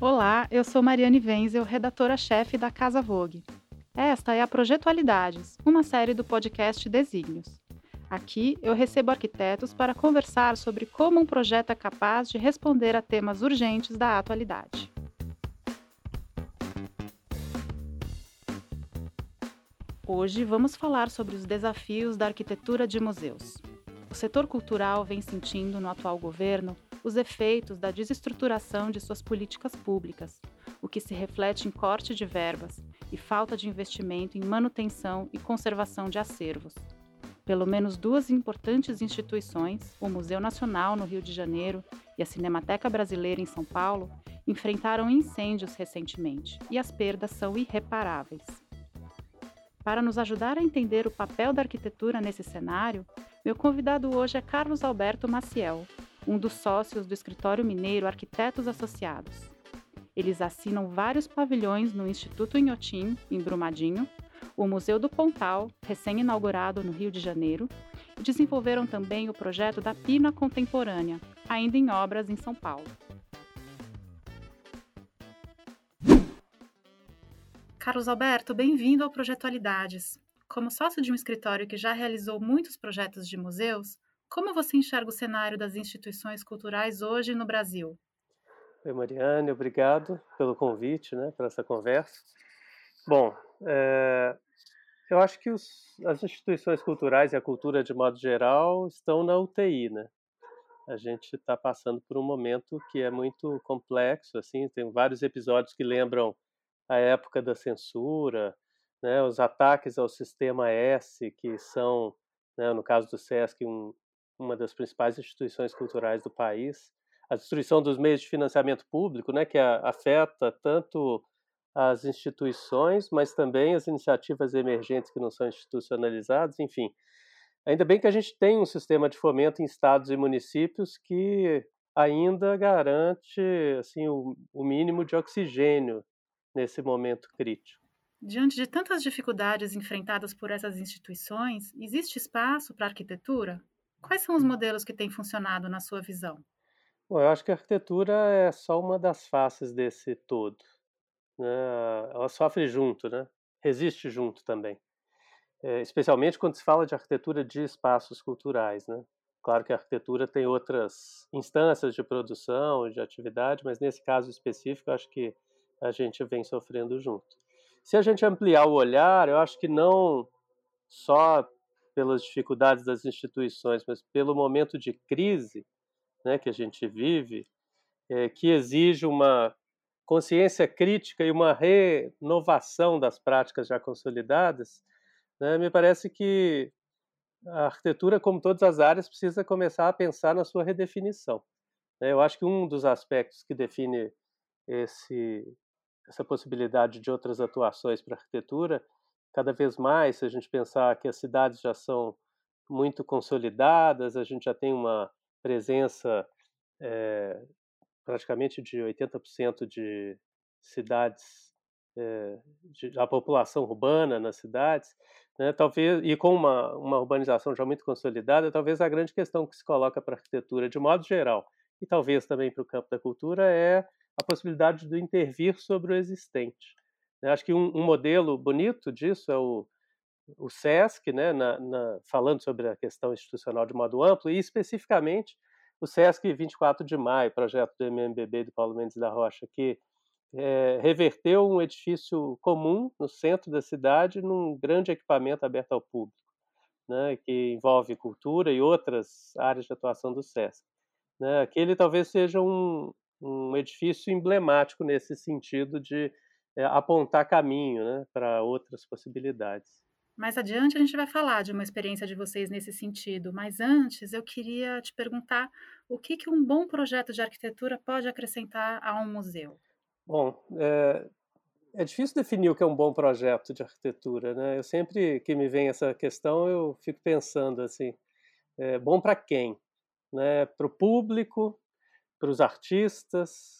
Olá, eu sou Mariane Wenzel, redatora-chefe da Casa Vogue. Esta é a Projetualidades, uma série do podcast Desígnios. Aqui eu recebo arquitetos para conversar sobre como um projeto é capaz de responder a temas urgentes da atualidade. Hoje vamos falar sobre os desafios da arquitetura de museus. O setor cultural vem sentindo no atual governo os efeitos da desestruturação de suas políticas públicas, o que se reflete em corte de verbas e falta de investimento em manutenção e conservação de acervos. Pelo menos duas importantes instituições, o Museu Nacional no Rio de Janeiro e a Cinemateca Brasileira em São Paulo, enfrentaram incêndios recentemente e as perdas são irreparáveis. Para nos ajudar a entender o papel da arquitetura nesse cenário, meu convidado hoje é Carlos Alberto Maciel, um dos sócios do escritório mineiro Arquitetos Associados. Eles assinam vários pavilhões no Instituto Inhotim, em Brumadinho, o Museu do Pontal, recém-inaugurado no Rio de Janeiro, e desenvolveram também o projeto da Pina Contemporânea, ainda em obras em São Paulo. Carlos Alberto, bem-vindo ao Projetualidades. Como sócio de um escritório que já realizou muitos projetos de museus, como você enxerga o cenário das instituições culturais hoje no Brasil? Oi, Mariane, obrigado pelo convite, né, para essa conversa. Bom, é, eu acho que os, as instituições culturais e a cultura de modo geral estão na UTI, né? A gente está passando por um momento que é muito complexo, assim, tem vários episódios que lembram a época da censura, né, os ataques ao sistema S, que são, né, no caso do SESC, um, uma das principais instituições culturais do país, a destruição dos meios de financiamento público, né, que afeta tanto as instituições, mas também as iniciativas emergentes que não são institucionalizadas, enfim. Ainda bem que a gente tem um sistema de fomento em estados e municípios que ainda garante assim o, o mínimo de oxigênio nesse momento crítico. Diante de tantas dificuldades enfrentadas por essas instituições, existe espaço para arquitetura? Quais são os modelos que têm funcionado na sua visão? Bom, eu acho que a arquitetura é só uma das faces desse todo. Né? Ela sofre junto, né? resiste junto também. É, especialmente quando se fala de arquitetura de espaços culturais. Né? Claro que a arquitetura tem outras instâncias de produção, de atividade, mas nesse caso específico, acho que a gente vem sofrendo junto. Se a gente ampliar o olhar, eu acho que não só pelas dificuldades das instituições, mas pelo momento de crise né, que a gente vive, é, que exige uma consciência crítica e uma renovação das práticas já consolidadas, né, me parece que a arquitetura, como todas as áreas, precisa começar a pensar na sua redefinição. Né. Eu acho que um dos aspectos que define esse, essa possibilidade de outras atuações para a arquitetura cada vez mais, se a gente pensar que as cidades já são muito consolidadas, a gente já tem uma presença é, praticamente de 80% de cidades, é, de, da população urbana nas cidades, né, talvez e com uma, uma urbanização já muito consolidada, talvez a grande questão que se coloca para a arquitetura de modo geral e talvez também para o campo da cultura é a possibilidade do intervir sobre o existente. Acho que um, um, modelo bonito disso é o, o SESC, né, na, na, falando sobre a questão institucional de modo amplo, e especificamente o SESC 24 de Maio, projeto do MMBB do Paulo Mendes da Rocha, que é, reverteu um edifício comum no centro da cidade num grande equipamento aberto ao público, né, que envolve cultura e outras áreas de atuação do SESC. Né, aquele talvez seja um, um edifício emblemático nesse sentido de é, apontar caminho né, para outras possibilidades. Mais adiante a gente vai falar de uma experiência de vocês nesse sentido, mas antes eu queria te perguntar o que, que um bom projeto de arquitetura pode acrescentar a um museu. Bom, é, é difícil definir o que é um bom projeto de arquitetura, né? Eu sempre que me vem essa questão eu fico pensando assim, é bom para quem? Né? Para o público, para os artistas,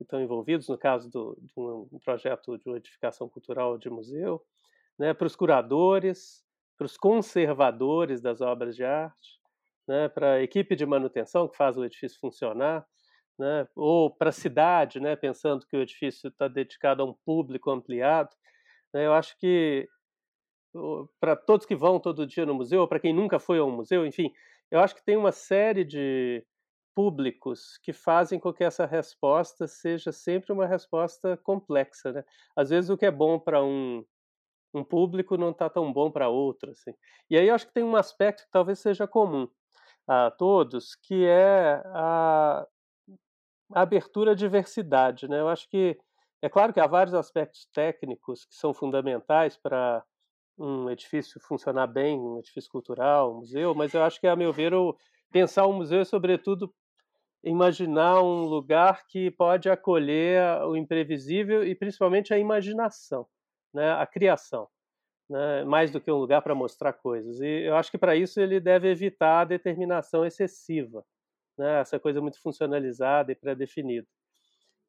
que estão envolvidos, no caso do, de um, um projeto de edificação cultural de museu, né, para os curadores, para os conservadores das obras de arte, né, para a equipe de manutenção que faz o edifício funcionar. né? ou para a cidade, né? pensando que o edifício está dedicado a um público ampliado. Né? Eu acho que para todos que vão todo dia no museu, para quem nunca foi ao museu, enfim, eu acho que tem uma série de públicos que fazem com que essa resposta seja sempre uma resposta complexa. Né? Às vezes o que é bom para um, um público não está tão bom para outro. Assim. E aí eu acho que tem um aspecto que talvez seja comum a todos, que é a, abertura à diversidade. Né? Eu acho que é claro que há vários aspectos técnicos que são fundamentais para um edifício funcionar bem, um edifício cultural, um museu, mas eu acho que, a meu ver, o, pensar um museu é, sobretudo, imaginar um lugar que pode acolher o imprevisível e, principalmente, a imaginação, né, a criação, né, mais do que um lugar para mostrar coisas. E eu acho que, para isso, ele deve evitar a determinação excessiva, né, essa coisa muito funcionalizada e pré-definida.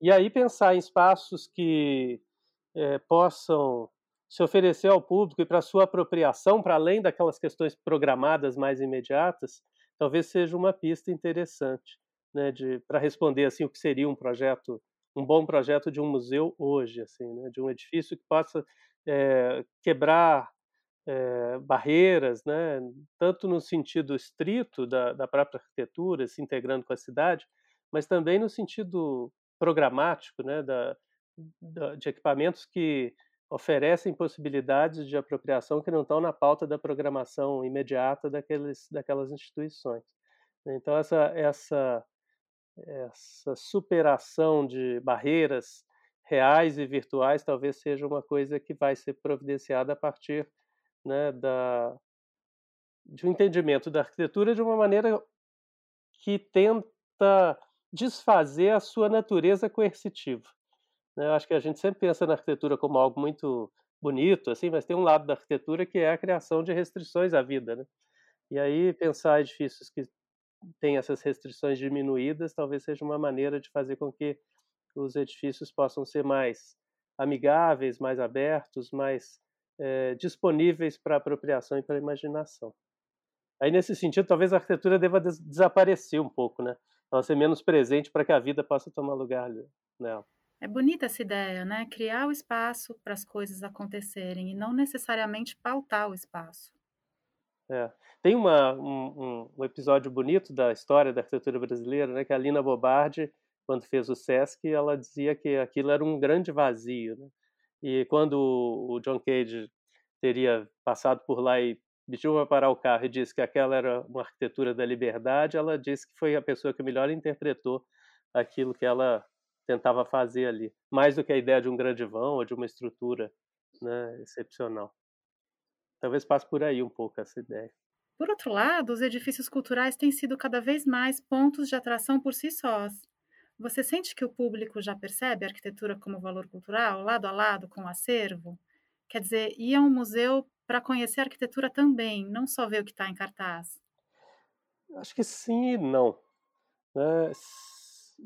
E aí pensar em espaços que é, possam se oferecer ao público e para sua apropriação, para além daquelas questões programadas mais imediatas, talvez seja uma pista interessante, né, para responder assim o que seria um projeto, um bom projeto de um museu hoje, assim, né, de um edifício que possa é, quebrar é, barreiras, né, tanto no sentido estrito da, da própria arquitetura, se integrando com a cidade, mas também no sentido programático, né, da, da, de equipamentos que oferecem possibilidades de apropriação que não estão na pauta da programação imediata daqueles, daquelas instituições. Então, essa, essa, essa superação de barreiras reais e virtuais talvez seja uma coisa que vai ser providenciada a partir né, da, de um entendimento da arquitetura de uma maneira que tenta desfazer a sua natureza coercitiva. Né, eu acho que a gente sempre pensa na arquitetura como algo muito bonito, assim, mas tem um lado da arquitetura que é a criação de restrições à vida, né? E aí pensar edifícios que têm essas restrições diminuídas talvez seja uma maneira de fazer com que os edifícios possam ser mais amigáveis, mais abertos, mais é, disponíveis para apropriação e para imaginação. Aí nesse sentido, talvez a arquitetura deva des desaparecer um pouco, né? Ela ser menos presente para que a vida possa tomar lugar nela. É bonita essa ideia, né? Criar o espaço para as coisas acontecerem e não necessariamente pautar o espaço. É. Tem uma, um, um, episódio bonito da história da arquitetura brasileira, né? Que a Lina Bobardi, quando fez o Sesc, ela dizia que aquilo era um grande vazio, né? E quando o John Cage teria passado por lá e pediu para parar o carro e disse que aquela era uma arquitetura da liberdade, ela disse que foi a pessoa que melhor interpretou aquilo que ela tentava fazer ali, mais do que a ideia de um grande vão ou de uma estrutura né, excepcional. Talvez passe por aí um pouco essa ideia. Por outro lado, os edifícios culturais têm sido cada vez mais pontos de atração por si sós. Você sente que o público já percebe a arquitetura como valor cultural, lado a lado com o acervo? Quer dizer, ir a um museu para conhecer a arquitetura também, não só ver o que está em cartaz? Acho que sim e não. Né?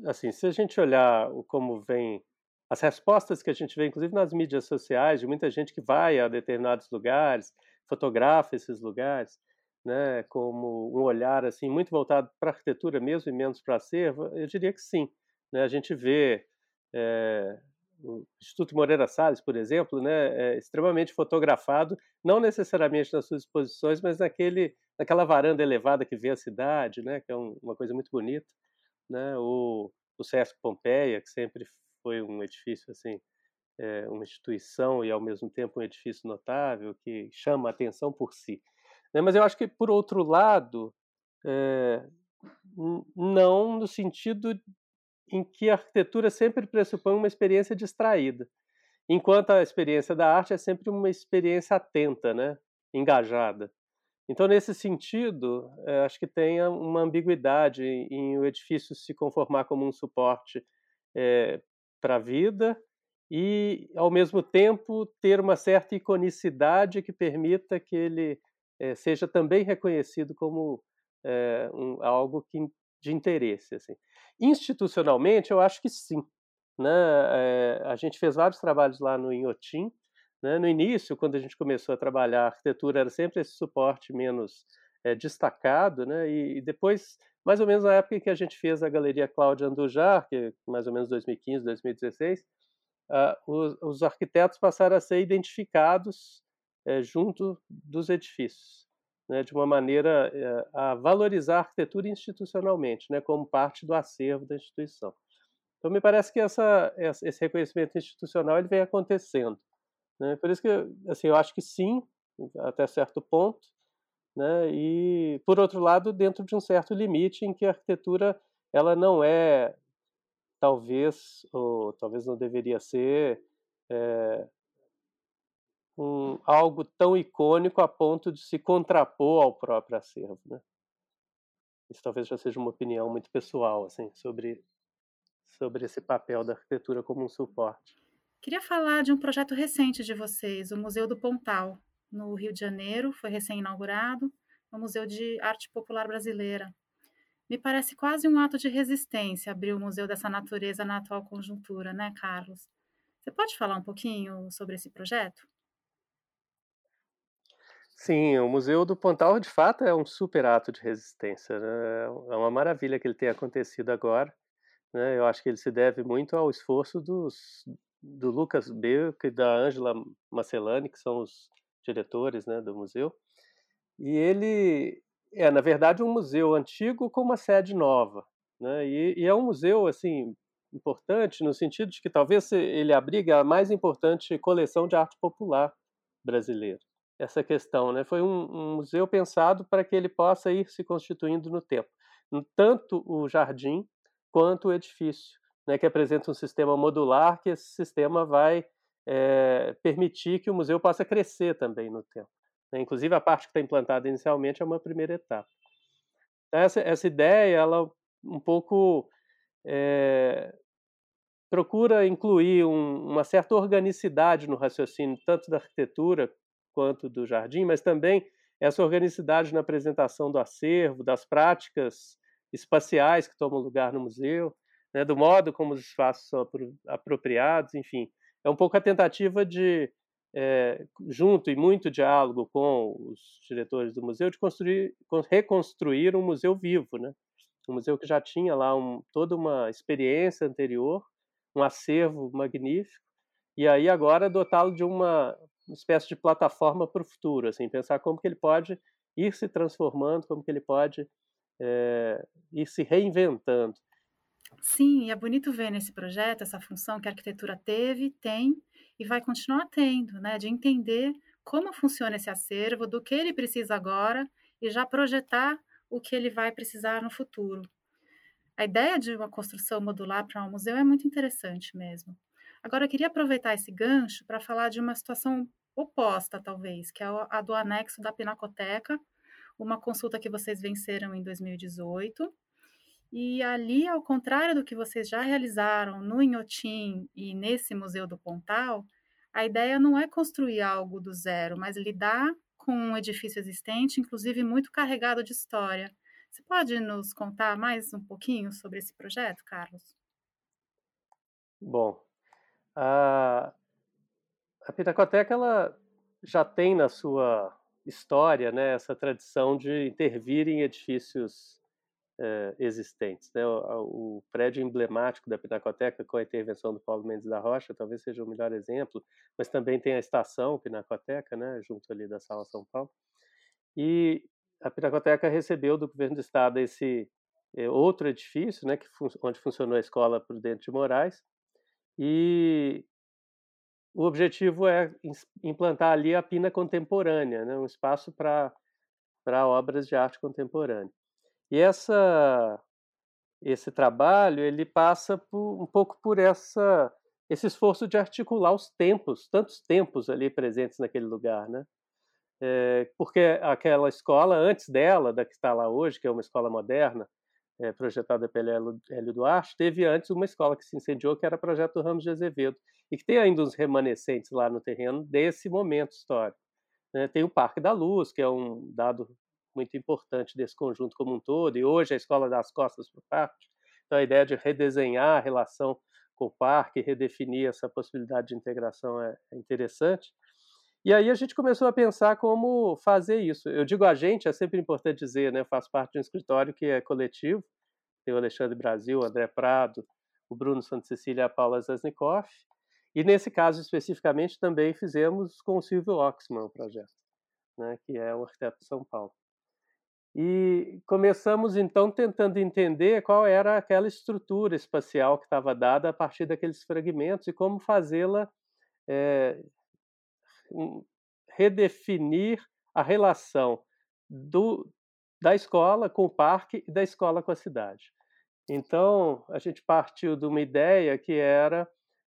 Assim, se a gente olhar como vem as respostas que a gente vê, inclusive nas mídias sociais, de muita gente que vai a determinados lugares, fotografa esses lugares, né, como um olhar assim muito voltado para a arquitetura mesmo e menos para acervo, eu diria que sim. Né, a gente vê é, o Instituto Moreira Salles, por exemplo, né, é extremamente fotografado, não necessariamente nas suas exposições, mas naquele, naquela varanda elevada que vê a cidade, né, que é um, uma coisa muito bonita né? O, Sesc Pompeia, que sempre foi um edifício assim, é, uma instituição e ao mesmo tempo um edifício notável que chama a atenção por si. Né? Mas eu acho que por outro lado, é, não no sentido em que a arquitetura sempre pressupõe uma experiência distraída, enquanto a experiência da arte é sempre uma experiência atenta, né? engajada. Então, nesse sentido, é, acho que tem uma ambiguidade em, o edifício se conformar como um suporte é, para a vida e, ao mesmo tempo, ter uma certa iconicidade que permita que ele é, seja também reconhecido como é, um, algo que, de interesse. Assim. Institucionalmente, eu acho que sim. Né? A gente fez vários trabalhos lá no Inhotim, né? No início, quando a gente começou a trabalhar a arquitetura, era sempre esse suporte menos é, destacado, né? E, e, depois, mais ou menos na época em que a gente fez a Galeria Cláudia Andujar, que é mais ou menos 2015, 2016, uh, os, os, arquitetos passaram a ser identificados é, junto dos edifícios, né, de uma maneira é, a valorizar a arquitetura institucionalmente, né, como parte do acervo da instituição. Então, me parece que essa, esse reconhecimento institucional ele vem acontecendo. Né? Por isso que assim, eu acho que sim, até certo ponto, né? e, por outro lado, dentro de um certo limite em que a arquitetura ela não é, talvez, ou talvez não deveria ser, é, um, algo tão icônico a ponto de se contrapor ao próprio acervo. Né? Isso talvez já seja uma opinião muito pessoal assim, sobre, sobre esse papel da arquitetura como um suporte. Queria falar de um projeto recente de vocês, o Museu do Pontal, no Rio de Janeiro, foi recém-inaugurado, o Museu de Arte Popular Brasileira. Me parece quase um ato de resistência abrir o museu dessa natureza na atual conjuntura, né, Carlos? Você pode falar um pouquinho sobre esse projeto? Sim, o Museu do Pontal, de fato, é um super ato de resistência. Né? É uma maravilha que ele tenha acontecido agora. Né? Eu acho que ele se deve muito ao esforço dos, do Lucas Beck e da Angela Marcelani, que são os diretores né, do museu. E ele é, na verdade, um museu antigo com uma sede nova. Né? E, e é um museu assim importante no sentido de que talvez ele abriga a mais importante coleção de arte popular brasileira essa questão. Né? Foi um, um museu pensado para que ele possa ir se constituindo no tempo. Tanto o jardim quanto o edifício, né, que apresenta um sistema modular, que esse sistema vai é, permitir que o museu possa crescer também no tempo. Né? Inclusive, a parte que está implantada inicialmente é uma primeira etapa. Então, essa, essa ideia, ela um pouco é, procura incluir um, uma certa organicidade no raciocínio, tanto da arquitetura quanto do jardim, mas também essa organicidade na apresentação do acervo, das práticas espaciais que tomam lugar no museu, né, do modo como os espaços são apropriados, enfim. É um pouco a tentativa de, é, junto e muito diálogo com os diretores do museu, de construir, reconstruir um museu vivo, né? um museu que já tinha lá um, toda uma experiência anterior, um acervo magnífico, e aí agora dotá-lo de uma espécie de plataforma para o futuro, assim, pensar como que ele pode ir se transformando, como que ele pode é, ir se reinventando. Sim, é bonito ver nesse projeto essa função que a arquitetura teve, tem e vai continuar tendo, né, de entender como funciona esse acervo, do que ele precisa agora e já projetar o que ele vai precisar no futuro. A ideia de uma construção modular para um museu é muito interessante mesmo. Agora, eu queria aproveitar esse gancho para falar de uma situação oposta, talvez, que é a do anexo da Pinacoteca, uma consulta que vocês venceram em 2018. E ali, ao contrário do que vocês já realizaram no Inhotim e nesse Museu do Pontal, a ideia não é construir algo do zero, mas lidar com um edifício existente, inclusive muito carregado de história. Você pode nos contar mais um pouquinho sobre esse projeto, Carlos? Bom, a, a ela já tem na sua história né, essa tradição de intervir em edifícios é, existentes. Né? O, o, prédio emblemático da Pinacoteca, com a intervenção do Paulo Mendes da Rocha, talvez seja o melhor exemplo, mas também tem a estação Pinacoteca, né, junto ali da Sala São Paulo. E a Pinacoteca recebeu do governo do estado esse é, outro edifício, né, que fun onde funcionou a Escola Prudente de Moraes, e o objetivo é implantar ali a Pina Contemporânea, né, um espaço para obras de arte contemporânea. E essa, esse trabalho ele passa por, um pouco por essa, esse esforço de articular os tempos, tantos tempos ali presentes naquele lugar, né? É, porque aquela escola antes dela, da que está lá hoje, que é uma escola moderna, é, projetada pelo Hélio Duarte, teve antes uma escola que se incendiou, que era projeto Ramos de Azevedo, e que tem ainda uns remanescentes lá no terreno desse momento histórico. Né? Tem o Parque da Luz, que é um dado muito importante desse conjunto como um todo, e hoje a Escola das Costas para o Parque. Então, a ideia de redesenhar a relação com o parque, redefinir essa possibilidade de integração é, é interessante. E aí a gente começou a pensar como fazer isso. Eu digo a gente, é sempre importante dizer, né? Eu faço parte de um escritório que é coletivo, tem o Alexandre Brasil, o André Prado, o Bruno Santa Cecília e a Paula Zasnikoff. E nesse caso especificamente também fizemos com o Silvio Oxman o projeto, né, que é o arquiteto de São Paulo. E começamos então tentando entender qual era aquela estrutura espacial que estava dada a partir daqueles fragmentos e como fazê-la é, redefinir a relação do, da escola com o parque e da escola com a cidade. Então, a gente partiu de uma ideia que era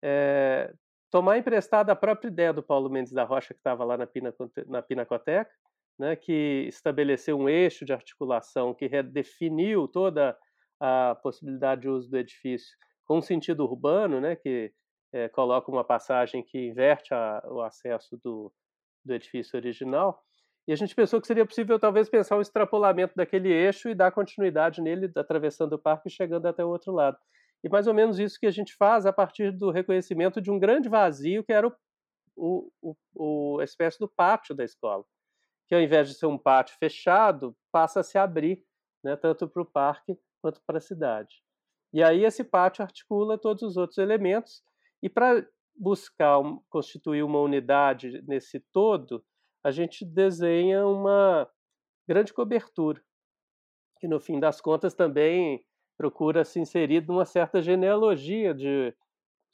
é, tomar emprestada a própria ideia do Paulo Mendes da Rocha, que estava lá na, Pinacoteca, na Pinacoteca né, que estabeleceu um eixo de articulação que redefiniu toda a possibilidade de uso do edifício com um sentido urbano, né, que é, coloca uma passagem que inverte a, o acesso do, do edifício original. E a gente pensou que seria possível talvez pensar um extrapolamento daquele eixo e dar continuidade nele, atravessando o parque e chegando até o outro lado. E mais ou menos isso que a gente faz a partir do reconhecimento de um grande vazio que era o, o, o, a espécie do pátio da escola que ao invés de ser um pátio fechado, passa a se abrir, né, tanto para o parque quanto para a cidade. E aí esse pátio articula todos os outros elementos, e para buscar constituir uma unidade nesse todo, a gente desenha uma grande cobertura, que no fim das contas também procura se inserir numa certa genealogia de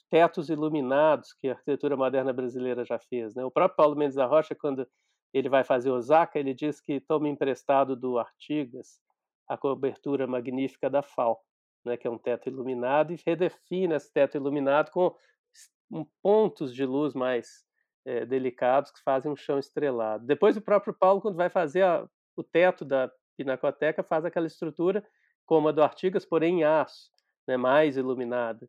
tetos iluminados que a arquitetura moderna brasileira já fez. Né? O próprio Paulo Mendes da Rocha, quando ele vai fazer Osaka, ele diz que toma emprestado do Artigas a cobertura magnífica da FAO, né, que é um teto iluminado, e redefine esse teto iluminado com pontos de luz mais é, delicados que fazem um chão estrelado. Depois o próprio Paulo, quando vai fazer a, o teto da Pinacoteca, faz aquela estrutura como a do Artigas, porém em aço, né, mais iluminada.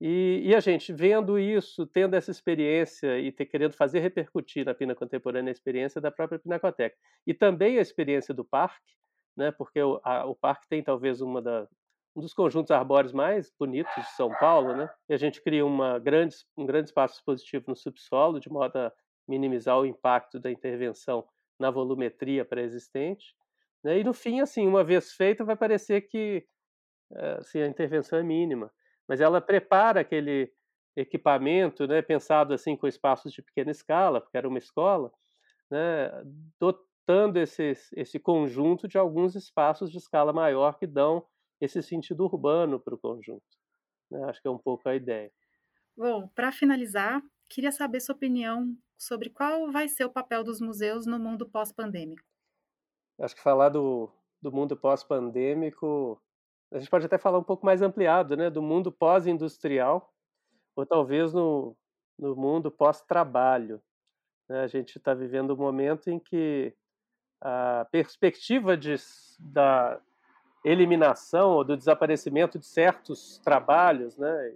E, e, a gente vendo isso, tendo essa experiência e ter, querendo fazer repercutir na Pina Contemporânea a experiência da própria Pinacoteca. E também a experiência do parque, né, porque o, a, o parque tem talvez uma da, um dos conjuntos arbóreos mais bonitos de São Paulo, né? E a gente cria uma grande, um grande espaço expositivo no subsolo, de modo a minimizar o impacto da intervenção na volumetria pré-existente. Né? E no fim, assim, uma vez feita, vai parecer que eh, assim, a intervenção é mínima mas ela prepara aquele equipamento, né, pensado assim com espaços de pequena escala, porque era uma escola, né, dotando esse, esse conjunto de alguns espaços de escala maior que dão esse sentido urbano para o conjunto. Né? Acho que é um pouco a ideia. Bom, para finalizar, queria saber sua opinião sobre qual vai ser o papel dos museus no mundo pós-pandêmico. Acho que falar do, do mundo pós-pandêmico a gente pode até falar um pouco mais ampliado, né, do mundo pós-industrial, ou talvez no, no mundo pós-trabalho. Né? A gente está vivendo um momento em que a perspectiva de, da eliminação ou do desaparecimento de certos trabalhos, né,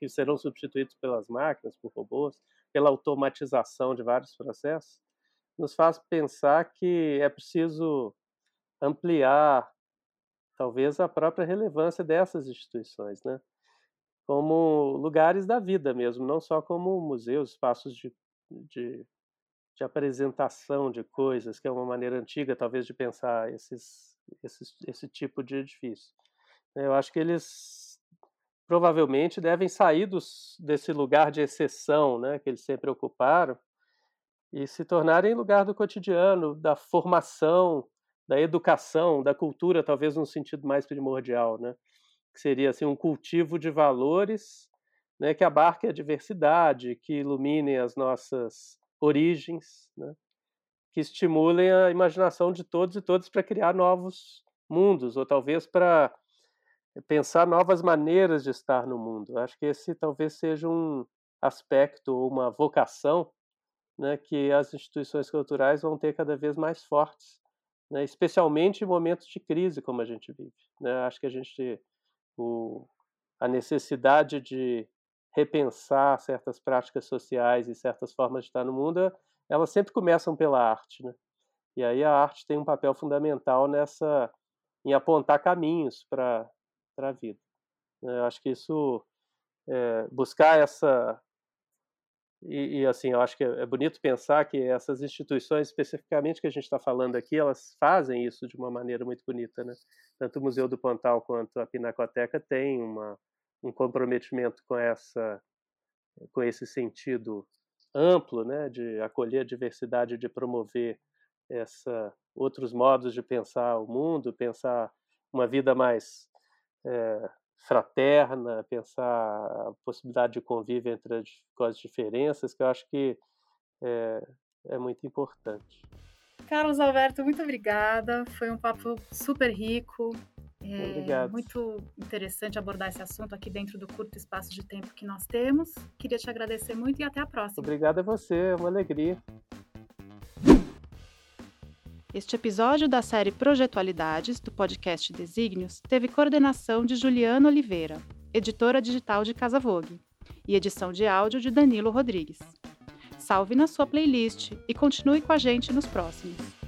que serão substituídos pelas máquinas, por robôs, pela automatização de vários processos, nos faz pensar que é preciso ampliar talvez a própria relevância dessas instituições, né? Como lugares da vida mesmo, não só como museus, espaços de, de, de apresentação de coisas, que é uma maneira antiga, talvez, de pensar esses, esses, esse tipo de edifício. Eu acho que eles provavelmente devem sair dos, desse lugar de exceção né, que eles sempre ocuparam e se tornarem lugar do cotidiano, da formação, da educação, da cultura, talvez num sentido mais primordial, né? Que seria assim um cultivo de valores, né, que abarque a diversidade, que iluminem as nossas origens, né? Que estimulem a imaginação de todos e todas para criar novos mundos, ou talvez para pensar novas maneiras de estar no mundo. Acho que esse talvez seja um aspecto, uma vocação, né, que as instituições culturais vão ter cada vez mais fortes né, especialmente em momentos de crise como a gente vive. Né? Acho que a gente o, a necessidade de repensar certas práticas sociais e certas formas de estar no mundo, elas sempre começam pela arte, né? E aí a arte tem um papel fundamental nessa em apontar caminhos para para a vida. Né? Eu acho que isso é, buscar essa E, e, assim, eu acho que é, bonito pensar que essas instituições, especificamente que a gente está falando aqui, elas fazem isso de uma maneira muito bonita, né? Tanto o Museu do Pontal quanto a Pinacoteca têm uma, um comprometimento com essa, com esse sentido amplo, né? De acolher a diversidade, de promover essa outros modos de pensar o mundo, pensar uma vida mais é, fraterna, pensar a possibilidade de convívio entre as, com as diferenças, que eu acho que é, é muito importante. Carlos Alberto, muito obrigada. Foi um papo super rico. É Obrigado. muito interessante abordar esse assunto aqui dentro do curto espaço de tempo que nós temos. Queria te agradecer muito e até a próxima. Obrigado a você, é uma alegria. Este episódio da série Projetualidades, do podcast Desígnios, teve coordenação de Juliana Oliveira, editora digital de Casa Vogue, e edição de áudio de Danilo Rodrigues. Salve na sua playlist e continue com a gente nos próximos.